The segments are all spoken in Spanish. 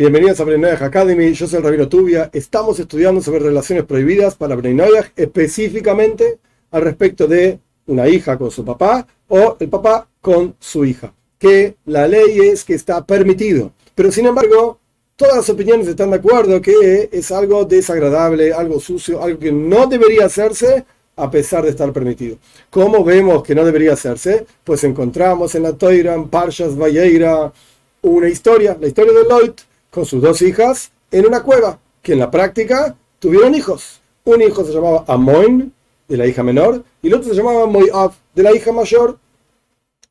Bienvenidos a Brenoyach Academy, yo soy el Rabino Tubia. Estamos estudiando sobre relaciones prohibidas para Brenoyach, específicamente al respecto de una hija con su papá o el papá con su hija. Que la ley es que está permitido, pero sin embargo, todas las opiniones están de acuerdo que es algo desagradable, algo sucio, algo que no debería hacerse a pesar de estar permitido. ¿Cómo vemos que no debería hacerse? Pues encontramos en la Toira, Parshas Valleira, una historia, la historia de Loit, con sus dos hijas en una cueva, que en la práctica tuvieron hijos. Un hijo se llamaba Amoin, de la hija menor, y el otro se llamaba Moab, de la hija mayor.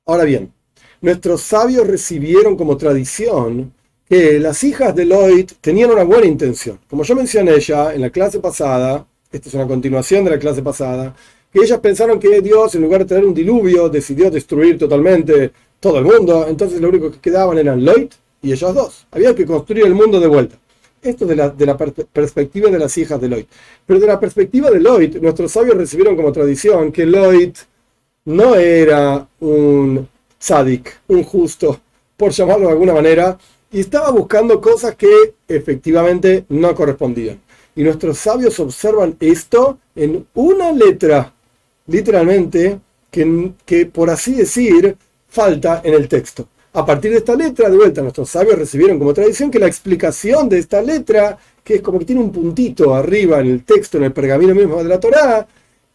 Ahora bien, nuestros sabios recibieron como tradición que las hijas de Loit tenían una buena intención. Como yo mencioné ya en la clase pasada, esta es una continuación de la clase pasada, que ellas pensaron que Dios, en lugar de tener un diluvio, decidió destruir totalmente todo el mundo, entonces lo único que quedaban eran Loit y ellos dos. Había que construir el mundo de vuelta. Esto de la, de la perspectiva de las hijas de Lloyd. Pero de la perspectiva de Lloyd, nuestros sabios recibieron como tradición que Lloyd no era un tzadik, un justo, por llamarlo de alguna manera, y estaba buscando cosas que efectivamente no correspondían. Y nuestros sabios observan esto en una letra, literalmente, que por así decir, falta en el texto a partir de esta letra, de vuelta, nuestros sabios recibieron como tradición que la explicación de esta letra, que es como que tiene un puntito arriba en el texto, en el pergamino mismo de la Torá,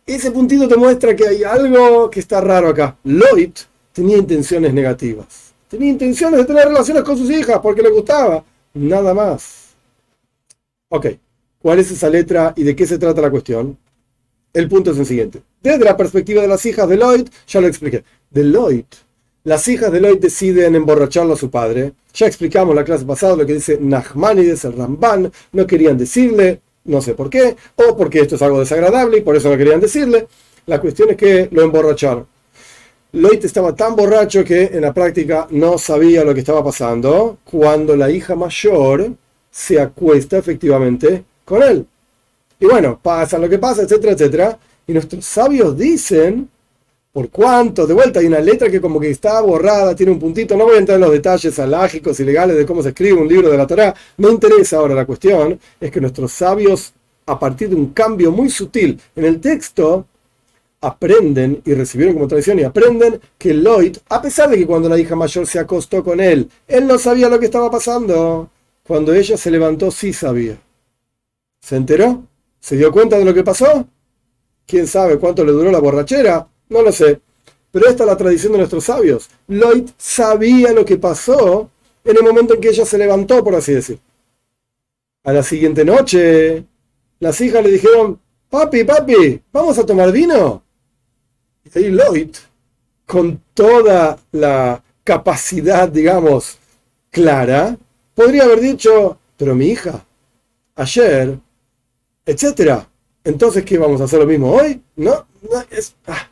ese puntito te muestra que hay algo que está raro acá. Lloyd tenía intenciones negativas. Tenía intenciones de tener relaciones con sus hijas porque le gustaba. Nada más. Ok, ¿cuál es esa letra y de qué se trata la cuestión? El punto es el siguiente. Desde la perspectiva de las hijas de Lloyd, ya lo expliqué. De Lloyd las hijas de Lloyd deciden emborracharlo a su padre. Ya explicamos la clase pasada lo que dice Nachmanides, el Ramban. No querían decirle, no sé por qué, o porque esto es algo desagradable y por eso no querían decirle. La cuestión es que lo emborracharon. Lloyd estaba tan borracho que en la práctica no sabía lo que estaba pasando cuando la hija mayor se acuesta efectivamente con él. Y bueno, pasa lo que pasa, etcétera, etcétera. Y nuestros sabios dicen por cuánto, de vuelta hay una letra que como que está borrada, tiene un puntito, no voy a entrar en los detalles alágicos y legales de cómo se escribe un libro de la Torá, no interesa ahora la cuestión, es que nuestros sabios, a partir de un cambio muy sutil en el texto, aprenden y recibieron como tradición y aprenden que Lloyd, a pesar de que cuando la hija mayor se acostó con él, él no sabía lo que estaba pasando, cuando ella se levantó sí sabía. ¿Se enteró? ¿Se dio cuenta de lo que pasó? ¿Quién sabe cuánto le duró la borrachera? No lo sé. Pero esta es la tradición de nuestros sabios. Lloyd sabía lo que pasó en el momento en que ella se levantó, por así decir. A la siguiente noche, las hijas le dijeron, papi, papi, ¿vamos a tomar vino? Y ahí Lloyd, con toda la capacidad, digamos, clara, podría haber dicho, pero mi hija, ayer, etcétera. Entonces, ¿qué vamos a hacer lo mismo hoy? No, no, es, ah,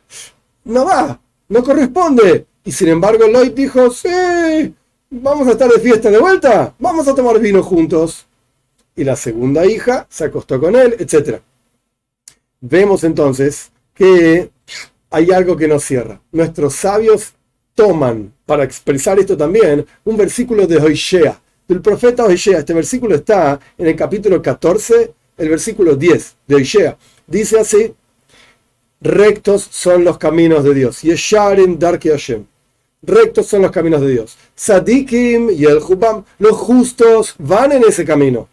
no va, no corresponde. Y sin embargo Lloyd dijo, sí, vamos a estar de fiesta de vuelta, vamos a tomar vino juntos. Y la segunda hija se acostó con él, etc. Vemos entonces que hay algo que nos cierra. Nuestros sabios toman, para expresar esto también, un versículo de Hoshea, del profeta Hoshea. Este versículo está en el capítulo 14, el versículo 10 de Hoshea. Dice así, rectos son los caminos de Dios. Yesharim Darki Hashem. Rectos son los caminos de Dios. Sadikim y el. Los justos van en ese camino.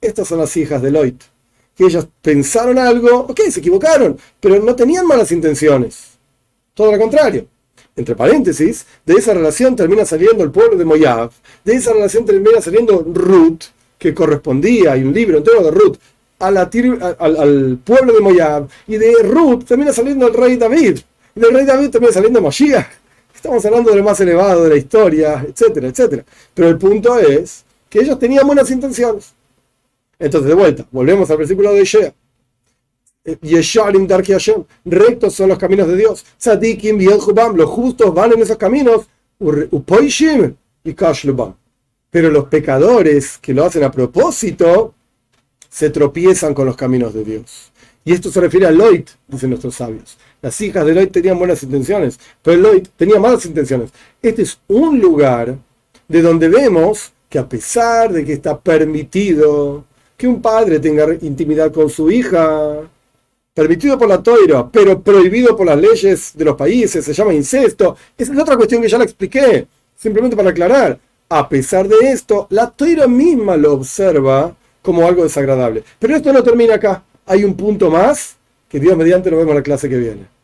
Estas son las hijas de Loit. Que ellas pensaron algo, ok, se equivocaron, pero no tenían malas intenciones. Todo lo contrario. Entre paréntesis, de esa relación termina saliendo el pueblo de Moab. De esa relación termina saliendo Ruth, que correspondía, hay un libro entero de Ruth, al, pueblo de Moab. Y de Ruth termina saliendo el rey David. Y del rey David termina saliendo Moshiach. Estamos hablando de lo más elevado de la historia, etcétera, etcétera. Pero el punto es que ellos tenían buenas intenciones. Entonces, de vuelta, volvemos al versículo de Ishea. Yesharim Darki. Rectos son los caminos de Dios. Sadikim y Los justos van en esos caminos. Upoishim y Kashlubam. Pero los pecadores que lo hacen a propósito, se tropiezan con los caminos de Dios. Y esto se refiere a Lloyd, dicen nuestros sabios. Las hijas de Lloyd tenían buenas intenciones, pero Lloyd tenía malas intenciones. Este es un lugar de donde vemos que a pesar de que está permitido que un padre tenga intimidad con su hija, permitido por la toira, pero prohibido por las leyes de los países, se llama incesto. Esa es otra cuestión que ya la expliqué, simplemente para aclarar. A pesar de esto, la toira misma lo observa como algo desagradable. Pero esto no termina acá. Hay un punto más que Dios mediante lo vemos en la clase que viene.